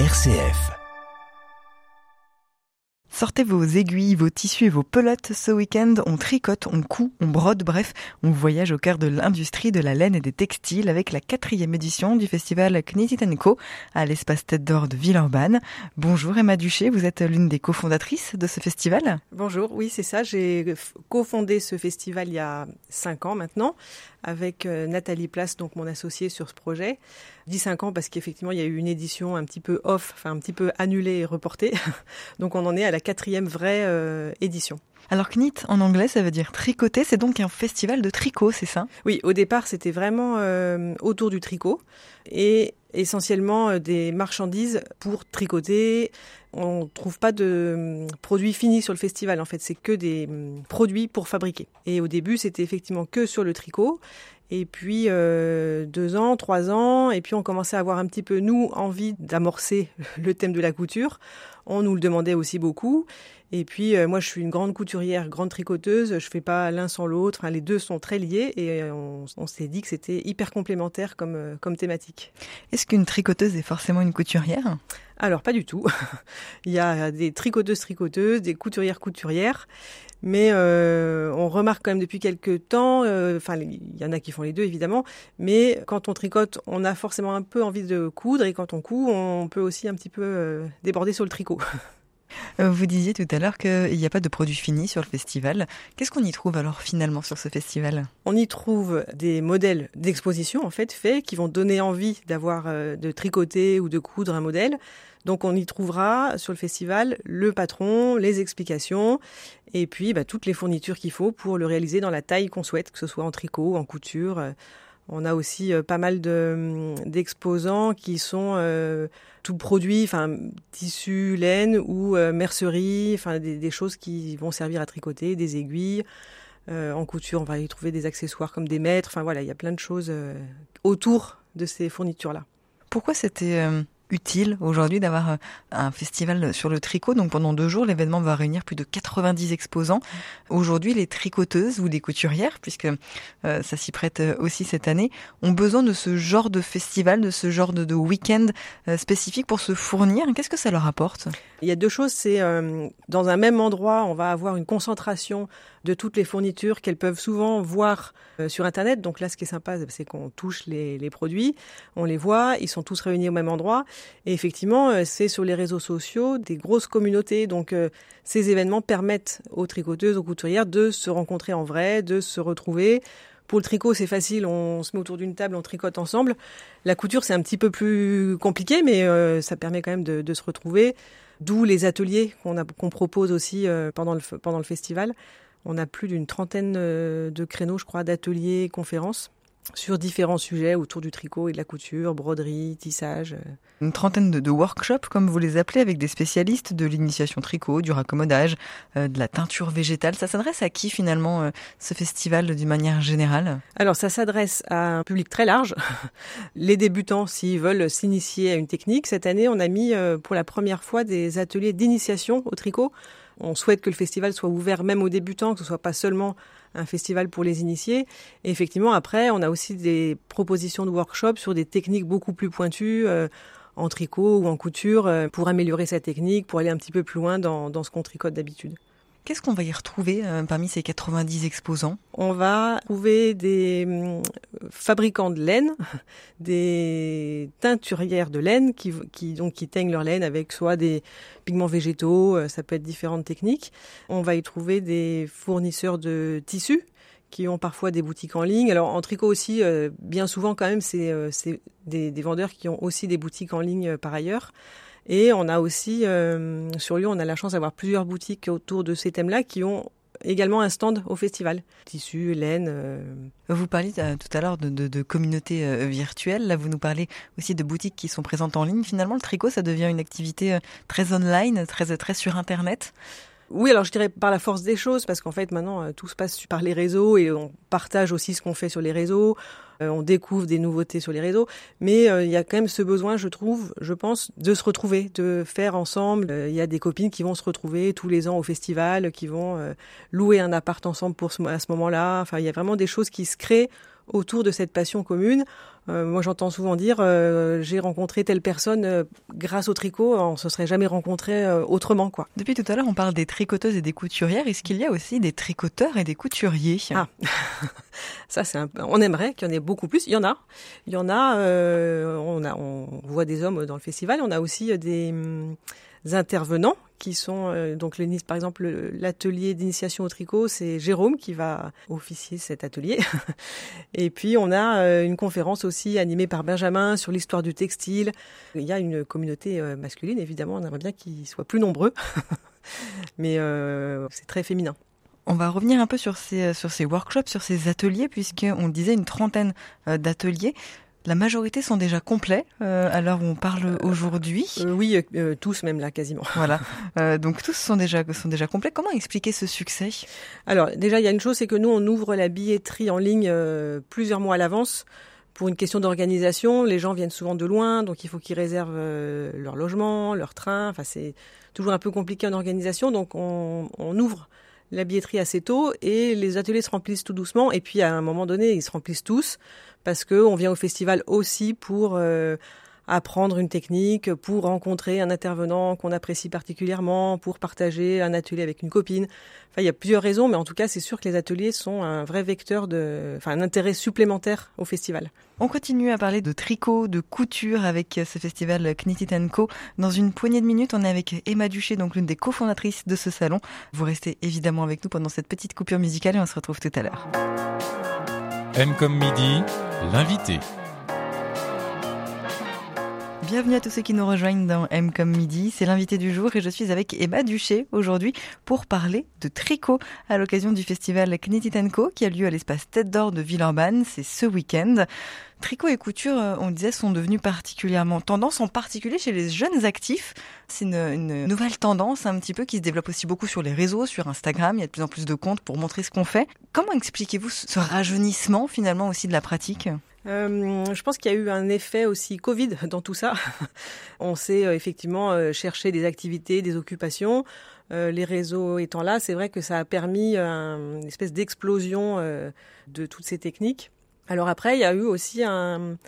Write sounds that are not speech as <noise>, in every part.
RCF. Sortez vos aiguilles, vos tissus et vos pelotes. Ce week-end, on tricote, on coud, on brode, bref, on voyage au cœur de l'industrie de la laine et des textiles avec la quatrième édition du festival Knititanko à l'espace Tête d'Or de Villeurbanne. Bonjour Emma Duché, vous êtes l'une des cofondatrices de ce festival. Bonjour, oui c'est ça, j'ai cofondé ce festival il y a cinq ans maintenant avec euh, Nathalie Place, donc mon associée sur ce projet. 15 ans parce qu'effectivement il y a eu une édition un petit peu off, enfin un petit peu annulée et reportée. <laughs> donc on en est à la quatrième vraie euh, édition. Alors knit en anglais ça veut dire tricoter, c'est donc un festival de tricot, c'est ça? Oui, au départ c'était vraiment euh, autour du tricot et essentiellement des marchandises pour tricoter. On trouve pas de hum, produits finis sur le festival en fait, c'est que des hum, produits pour fabriquer. Et au début c'était effectivement que sur le tricot. Et puis euh, deux ans, trois ans, et puis on commençait à avoir un petit peu nous envie d'amorcer <laughs> le thème de la couture. On nous le demandait aussi beaucoup. Et puis euh, moi je suis une grande couturière, grande tricoteuse. Je fais pas l'un sans l'autre. les deux sont très liés et on, s'est dit que c'était hyper complémentaire comme euh, comme thématique. Est-ce qu'une tricoteuse est forcément une couturière? Alors pas du tout. <laughs> Il y a des tricoteuses tricoteuses, des couturières couturières. Mais euh, on remarque quand même depuis quelques temps, euh, enfin il y en a qui font les deux évidemment, mais quand on tricote, on a forcément un peu envie de coudre et quand on coud, on peut aussi un petit peu euh, déborder sur le tricot. <laughs> Vous disiez tout à l'heure qu'il n'y a pas de produits finis sur le festival. Qu'est-ce qu'on y trouve alors finalement sur ce festival? On y trouve des modèles d'exposition en fait faits qui vont donner envie d'avoir de tricoter ou de coudre un modèle. Donc on y trouvera sur le festival le patron, les explications et puis bah, toutes les fournitures qu'il faut pour le réaliser dans la taille qu'on souhaite, que ce soit en tricot, en couture. On a aussi euh, pas mal hum, d'exposants qui sont euh, tout produits, enfin tissu, laine ou euh, mercerie, enfin des, choses qui vont servir à tricoter, des aiguilles. en couture, on va y trouver des accessoires comme des mètres. Enfin voilà, il y a plein de choses autour de ces fournitures-là. Pourquoi c'était utile aujourd'hui d'avoir euh, un festival sur le tricot. Donc pendant deux jours, l'événement va réunir plus de 90 exposants. Aujourd'hui, les tricoteuses ou des couturières, puisque euh, ça s'y prête euh, aussi cette année, ont besoin de ce genre de festival, de ce genre de, week-end spécifique pour se fournir. Qu'est-ce que ça leur apporte? Il y a deux choses. C'est dans un même endroit, on va avoir une concentration de toutes les fournitures qu'elles peuvent souvent voir sur Internet. Donc là, ce qui est sympa, c'est qu'on touche les, les produits, on les voit, ils sont tous réunis au même endroit. Et effectivement, euh, c'est sur les réseaux sociaux des grosses communautés. Donc euh, ces événements permettent aux tricoteuses, aux couturières de se rencontrer en vrai, de se retrouver. Pour le tricot, c'est facile, on se met autour d'une table, on tricote ensemble. La couture, c'est un petit peu plus compliqué, mais euh, ça permet quand même de, se retrouver. D'où les ateliers qu'on propose aussi pendant, le, pendant le festival. On a plus d'une trentaine de créneaux, je crois, d'ateliers, conférences sur différents sujets autour du tricot et de la couture, broderie, tissage. Une trentaine de, workshops, comme vous les appelez, avec des spécialistes de l'initiation tricot, du raccommodage, euh, de la teinture végétale. Ça s'adresse à qui finalement euh, ce festival d'une manière générale? Alors ça s'adresse à un public très large. <laughs> les débutants, s'ils veulent s'initier à une technique, cette année on a mis euh, pour la première fois des ateliers d'initiation au tricot. On souhaite que le festival soit ouvert même aux débutants, que ce soit pas seulement un festival pour les initiés. Et effectivement, après, on a aussi des propositions de workshops sur des techniques beaucoup plus pointues. Euh, en tricot ou en couture euh, pour améliorer sa technique, pour aller un petit peu plus loin dans, dans ce qu'on tricote d'habitude. Qu'est-ce qu'on va y retrouver euh, parmi ces 90 exposants? On va trouver des hum, fabricants de laine, <laughs> des teinturières de laine qui, donc, qui teignent leur laine avec soit des pigments végétaux, euh, ça peut être différentes techniques. On va y trouver des fournisseurs de tissus qui ont parfois des boutiques en ligne. Alors en tricot aussi, euh, bien souvent quand même, c'est des, vendeurs qui ont aussi des boutiques en ligne par ailleurs. Et on a aussi, euh, sur Lyon, on a la chance d'avoir plusieurs boutiques autour de ces thèmes-là qui ont également un stand au festival. Tissu, laine. Euh. Vous parliez euh, tout à l'heure de, de, de communautés virtuelles. Là, vous nous parlez aussi de boutiques qui sont présentes en ligne. Finalement, le tricot, ça devient une activité très online, très, très sur Internet. Oui, alors je dirais par la force des choses, parce qu'en fait maintenant euh, tout se passe par les réseaux et on partage aussi ce qu'on fait sur les réseaux, euh, on découvre des nouveautés sur les réseaux, mais euh, il y a quand même ce besoin, je trouve, je pense, de se retrouver, de faire ensemble. Il y a des copines qui vont se retrouver tous les ans au festival, qui vont louer un appart ensemble pour à ce moment-là. Enfin, il y a vraiment des choses qui se créent autour de cette passion commune. Euh, moi, j'entends souvent dire euh, j'ai rencontré telle personne euh, grâce au tricot, on se serait jamais rencontré autrement, quoi. Depuis tout à l'heure, on parle des tricoteuses et des couturières. Est-ce qu'il y a aussi des tricoteurs et des couturiers? Ah, <laughs> ça c'est un... on aimerait qu'il y en ait beaucoup plus. Il y en a, il y en a. on a, on voit des hommes dans le festival. On a aussi des hum, intervenants qui sont euh, donc le, par exemple l'atelier d'initiation au tricot, c'est Jérôme qui va officier cet atelier. <laughs> et puis on a euh, une conférence aussi animée par Benjamin sur l'histoire du textile. Il y a une communauté euh, masculine évidemment, on aimerait bien qu'ils soient plus nombreux, <laughs> mais c'est très féminin. On va revenir un peu sur ces, sur ces workshops, sur ces ateliers, puisqu'on disait une trentaine d'ateliers. La majorité sont déjà complets euh, à l'heure où on parle aujourd'hui. Euh, oui, euh, tous même là quasiment. <laughs> Voilà. donc tous sont déjà sont déjà complets. Comment expliquer ce succès? Alors déjà il y a une chose, c'est que nous on ouvre la billetterie en ligne plusieurs mois à l'avance. Pour une question d'organisation, les gens viennent souvent de loin, donc il faut qu'ils réservent leur logement, leur train. Enfin, c'est toujours un peu compliqué en organisation, donc on, on ouvre la billetterie assez tôt et les ateliers se remplissent tout doucement. Et puis à un moment donné, ils se remplissent tous parce que on vient au festival aussi pour euh, apprendre une technique, pour rencontrer un intervenant qu'on apprécie particulièrement, pour partager un atelier avec une copine. Enfin, il y a plusieurs raisons, mais en tout cas, c'est sûr que les ateliers sont un vrai vecteur de, enfin, un intérêt supplémentaire au festival. On continue à parler de tricot, de couture avec ce festival Knitted Co. Dans une poignée de minutes, on est avec Emma Duché, donc l'une des cofondatrices de ce salon. Vous restez évidemment avec nous pendant cette petite coupure musicale et on se retrouve tout à l'heure. M comme midi, l'invité. Bienvenue à tous ceux qui nous rejoignent dans M comme midi. C'est l'invité du jour et je suis avec Emma Duché aujourd'hui pour parler de tricot à l'occasion du festival Knitted Co qui a lieu à l'espace Tête d'Or de Villeurbanne. C'est ce week-end. Tricot et couture, euh, on disait, sont devenus particulièrement tendance, en particulier chez les jeunes actifs. C'est une, nouvelle tendance un petit peu qui se développe aussi beaucoup sur les réseaux, sur Instagram. Il y a de plus en plus de comptes pour montrer ce qu'on fait. Comment expliquez-vous ce rajeunissement finalement aussi de la pratique? Euh, je pense qu'il y a eu un effet aussi Covid dans tout ça. <laughs> On sait euh, effectivement euh, chercher des activités, des occupations. les réseaux étant là, c'est vrai que ça a permis une espèce d'explosion de toutes ces techniques. Alors après, il y a eu aussi un,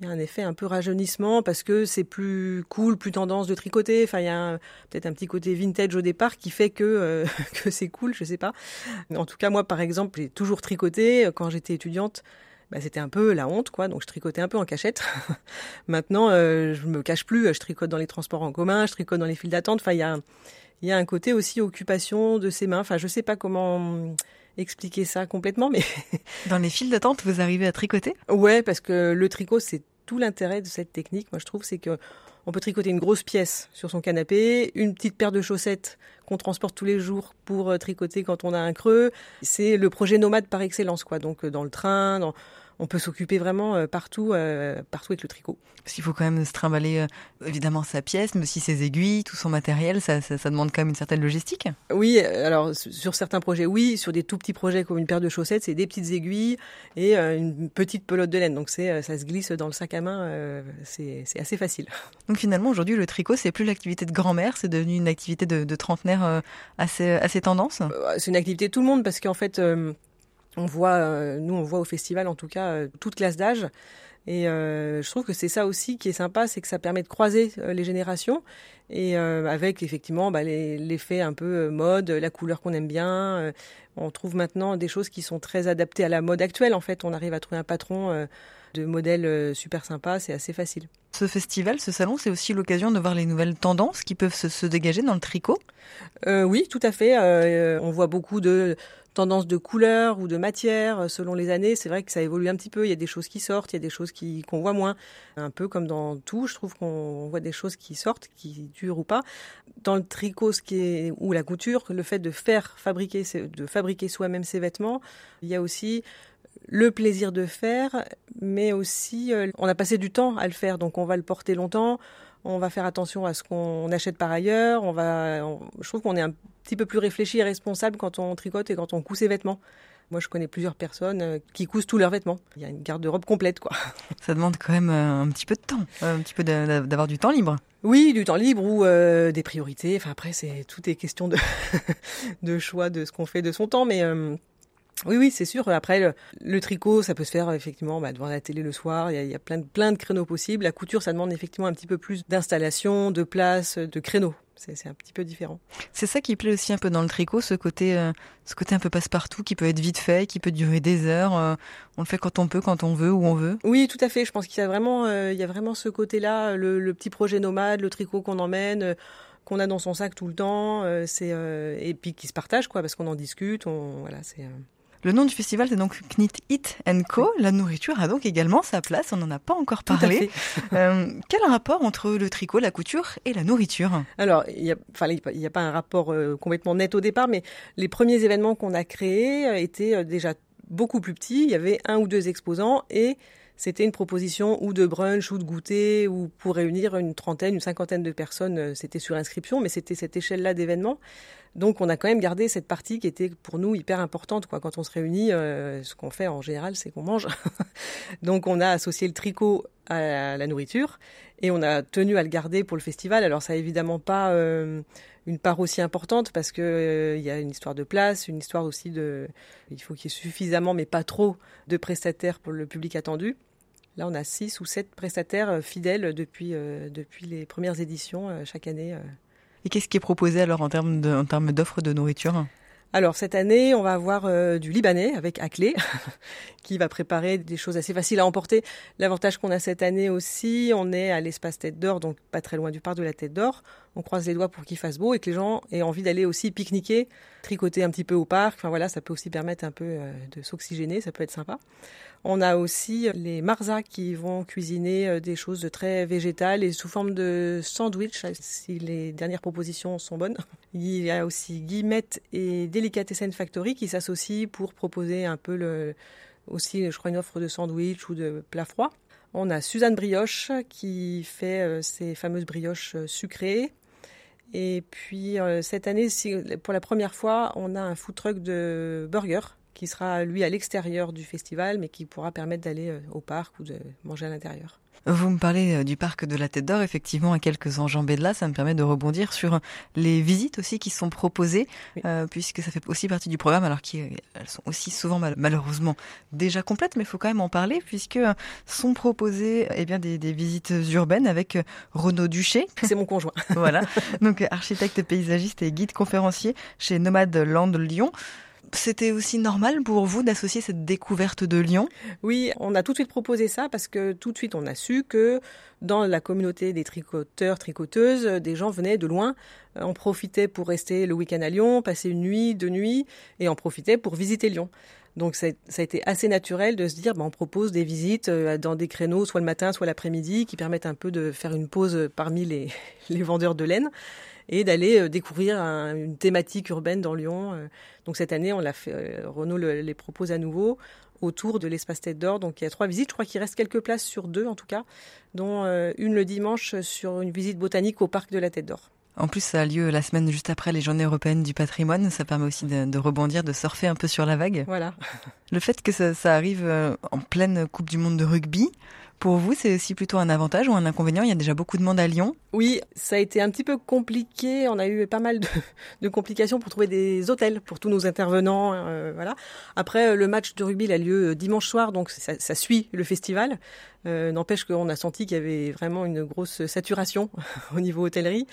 effet un peu rajeunissement parce que c'est plus cool, plus tendance de tricoter. Enfin, il y a peut-être un petit côté vintage au départ qui fait que <laughs> que c'est cool, je sais pas. En tout cas, moi, par exemple, j'ai toujours tricoté quand j'étais étudiante bah, c'était un peu la honte, quoi. Donc je tricotais un peu en cachette. <laughs> Maintenant, euh, je me cache plus. Je tricote dans les transports en commun, je tricote dans les files d'attente. Enfin, il y a, y a un côté aussi occupation de ses mains. Enfin, je sais pas comment expliquer ça complètement, mais <laughs> dans les files d'attente, vous arrivez à tricoter? Ouais, parce que le tricot, c'est tout l'intérêt de cette technique. Moi, je trouve, c'est que on peut tricoter une grosse pièce sur son canapé, une petite paire de chaussettes qu'on transporte tous les jours pour euh, tricoter quand on a un creux. C'est le projet nomade par excellence, quoi. Donc euh, dans le train, dans on peut s'occuper vraiment euh, partout, euh, partout avec le tricot. Parce qu'il faut quand même se trimballer euh, évidemment sa pièce, mais aussi ses aiguilles, tout son matériel, ça, ça, demande quand même une certaine logistique. Oui, alors sur certains projets, oui, sur des tout petits projets comme une paire de chaussettes, c'est des petites aiguilles et une petite pelote de laine, donc c'est ça se glisse dans le sac à main, c'est assez facile. <laughs> Donc finalement aujourd'hui le tricot c'est plus l'activité de grand-mère, c'est devenu une activité de, de trentenaire assez assez tendance. C'est une activité de tout le monde parce qu'en fait on voit, euh, nous on voit au festival en tout cas euh, toute classe d'âge. Et euh, je trouve que c'est ça aussi qui est sympa, c'est que ça permet de croiser les générations et avec effectivement bah, l'effet un peu mode, la couleur qu'on aime bien. on trouve maintenant des choses qui sont très adaptées à la mode actuelle. En fait, on arrive à trouver un patron de modèles super sympas, c'est assez facile. Ce festival, ce salon, c'est aussi l'occasion de voir les nouvelles tendances qui peuvent se, se dégager dans le tricot. oui, tout à fait. on voit beaucoup de tendance de couleur ou de matière euh, selon les années. C'est vrai que ça évolue un petit peu. Il y a des choses qui sortent, il y a des choses qui qu'on voit moins. Un peu comme dans tout, je trouve qu'on voit des choses qui sortent, qui durent ou pas. Dans le tricot, ce qui est ou la couture, le fait de faire fabriquer, de fabriquer soi-même ses vêtements, il y a aussi le plaisir de faire, mais aussi euh, on a passé du temps à le faire, donc on va le porter longtemps on va faire attention à ce qu'on achète par ailleurs. On va, je trouve qu'on est un petit peu plus réfléchi et responsable quand on tricote et quand on coud ses vêtements. Moi, je connais plusieurs personnes euh, qui cousent tous leurs vêtements. Il y a une garde-robe complète, quoi. <laughs> Ça demande quand même euh, un petit peu de temps, un petit peu d'avoir du temps libre. Oui, du temps libre ou des priorités. Enfin, après, c'est tout est question de, <laughs> de choix de ce qu'on fait de son temps, mais Oui, oui, c'est sûr. Après, le, tricot, ça peut se faire effectivement bah, devant la télé le soir. Il y a, il y a plein, de, plein de créneaux possibles. La couture, ça demande effectivement un petit peu plus d'installation, de place, de créneaux. C'est un petit peu différent. C'est ça qui plaît aussi un peu dans le tricot, ce côté, euh, ce côté un peu passe-partout, qui peut être vite fait, qui peut durer des heures. Euh, on le fait quand on peut, quand on veut, où on veut. Oui, tout à fait. Je pense qu'il y a vraiment, euh, il y a vraiment ce côté-là, le, le, petit projet nomade, le tricot qu'on emmène qu'on a dans son sac tout le temps, c'est et puis qui se partage quoi, parce qu'on en discute, on voilà, c'est le nom du festival, c'est donc Knit It Co. La nourriture a donc également sa place. On n'en a pas encore parlé. <laughs> euh, quel rapport entre le tricot, la couture et la nourriture? Alors, il n'y a, a, pas un rapport euh, complètement net au départ, mais les premiers événements qu'on a créés euh, étaient déjà beaucoup plus petits. Il y avait un ou deux exposants et c'était une proposition ou de brunch ou de goûter ou pour réunir une trentaine, une cinquantaine de personnes. C'était sur inscription, mais c'était cette échelle-là d'événements. Donc on a quand même gardé cette partie qui était pour nous hyper importante. Quoi. Quand on se réunit, euh, ce qu'on fait en général, c'est qu'on mange. <laughs> Donc on a associé le tricot à la nourriture et on a tenu à le garder pour le festival. Alors ça n'a évidemment pas euh, une part aussi importante parce que euh, il y a une histoire de place, une histoire aussi de, il faut qu'il y ait suffisamment, mais pas trop, de prestataires pour le public attendu. Là, on a six ou sept prestataires fidèles depuis depuis les premières éditions chaque année. Et qu'est-ce qui est proposé alors en termes d'offres de nourriture? Alors cette année, on va avoir euh, du libanais avec Aclé, <laughs> qui va préparer des choses assez faciles à emporter. L'avantage qu'on a cette année aussi, on est à l'espace Tête d'Or, donc pas très loin du parc de la Tête d'Or. On croise les doigts pour qu'il fasse beau et que les gens aient envie d'aller aussi pique-niquer, tricoter un petit peu au parc. Enfin voilà, ça peut aussi permettre un peu euh, de s'oxygéner, ça peut être sympa. On a aussi les marzas qui vont cuisiner euh, des choses très végétales et sous forme de sandwich, si les dernières propositions sont bonnes. <laughs> Il y a aussi Guillemette et Delicatessen Factory qui s'associent pour proposer un peu le, aussi, je crois, une offre de sandwich ou de plat froid. On a Suzanne Brioche qui fait euh, ces fameuses brioches euh, sucrées. Et puis cette année, pour la première fois, on a un food truck de burgers qui sera lui à l'extérieur du festival, mais qui pourra permettre d'aller euh, au parc ou de manger à l'intérieur. Vous me parlez euh, du parc de la Tête d'Or, effectivement, à quelques enjambées de là, ça me permet de rebondir sur les visites aussi qui sont proposées, euh, puisque ça fait aussi partie du programme, alors qu'elles sont aussi souvent malheureusement déjà complètes, mais il faut quand même en parler, puisque sont proposées eh bien, des, des visites urbaines avec Renaud Duché. C'est mon conjoint. <laughs> voilà, donc architecte paysagiste et guide conférencier chez Nomad Land Lyon. C'était aussi normal pour vous d'associer cette découverte de Lyon? Oui, on a tout de suite proposé ça parce que tout de suite on a su que dans la communauté des tricoteurs, tricoteuses, des gens venaient de loin, en profitaient pour rester le week-end à Lyon, passer une nuit, deux nuits, et en profitaient pour visiter Lyon. Donc ça, a été assez naturel de se dire, bah, on propose des visites euh, dans des créneaux, soit le matin, soit l'après-midi, qui permettent un peu de faire une pause parmi les <laughs> vendeurs de laine et d'aller euh, découvrir une thématique urbaine dans Lyon. Euh. Donc cette année, on l'a fait, euh, Renault les propose à nouveau autour de l'espace Tête d'Or. Donc il y a trois visites. Je crois qu'il reste quelques places sur deux en tout cas, dont une le dimanche sur une visite botanique au parc de la Tête d'Or. En plus, ça a lieu la semaine juste après les Journées européennes du patrimoine. Ça permet aussi de, de rebondir, de surfer un peu sur la vague. Voilà. Le fait que ça, ça arrive en pleine Coupe du Monde de rugby, pour vous, c'est aussi plutôt un avantage ou un inconvénient? Il y a déjà beaucoup de monde à Lyon. Oui, ça a été un petit peu compliqué. On a eu pas mal de, <laughs> de complications pour trouver des hôtels pour tous nos intervenants. Euh, voilà. Après, le match de rugby il a lieu dimanche soir, donc ça suit le festival. Euh, N'empêche qu'on a senti qu'il y avait vraiment une grosse saturation <laughs> au niveau hôtellerie.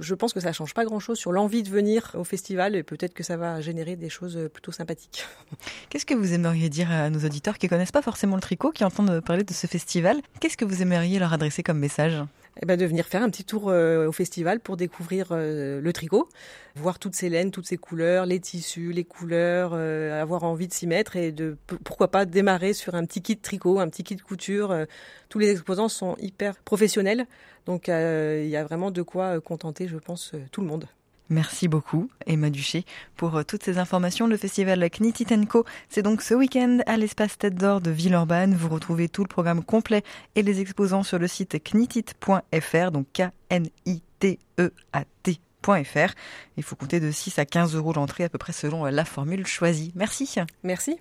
Je pense que ça change pas grand-chose sur l'envie de venir au festival et peut-être que ça va générer des choses plutôt sympathiques. <laughs> Qu'est-ce que vous aimeriez dire à nos auditeurs qui connaissent pas forcément le tricot, qui entendent parler de ce festival? Qu'est-ce que vous aimeriez leur adresser comme message? Eh ben, de venir faire un petit tour euh, au festival pour découvrir euh, le tricot, voir toutes ces laines, toutes ces couleurs, les tissus, les couleurs, euh, avoir envie de s'y mettre et de pourquoi pas démarrer sur un petit kit tricot, un petit kit couture. tous les exposants sont hyper professionnels, donc il y a vraiment de quoi contenter, je pense, tout le monde. Merci beaucoup, Emma Duché, pour euh, toutes ces informations. Le festival Knititenko, c'est donc ce week-end à l'espace Tête d'Or de Villeurbanne. Vous retrouvez tout le programme complet et les exposants sur le site knitit.fr, donc K-N-I-T-E-A-T.fr. Il faut compter de 6 à 15 euros l'entrée, à peu près selon la formule choisie. Merci. Merci.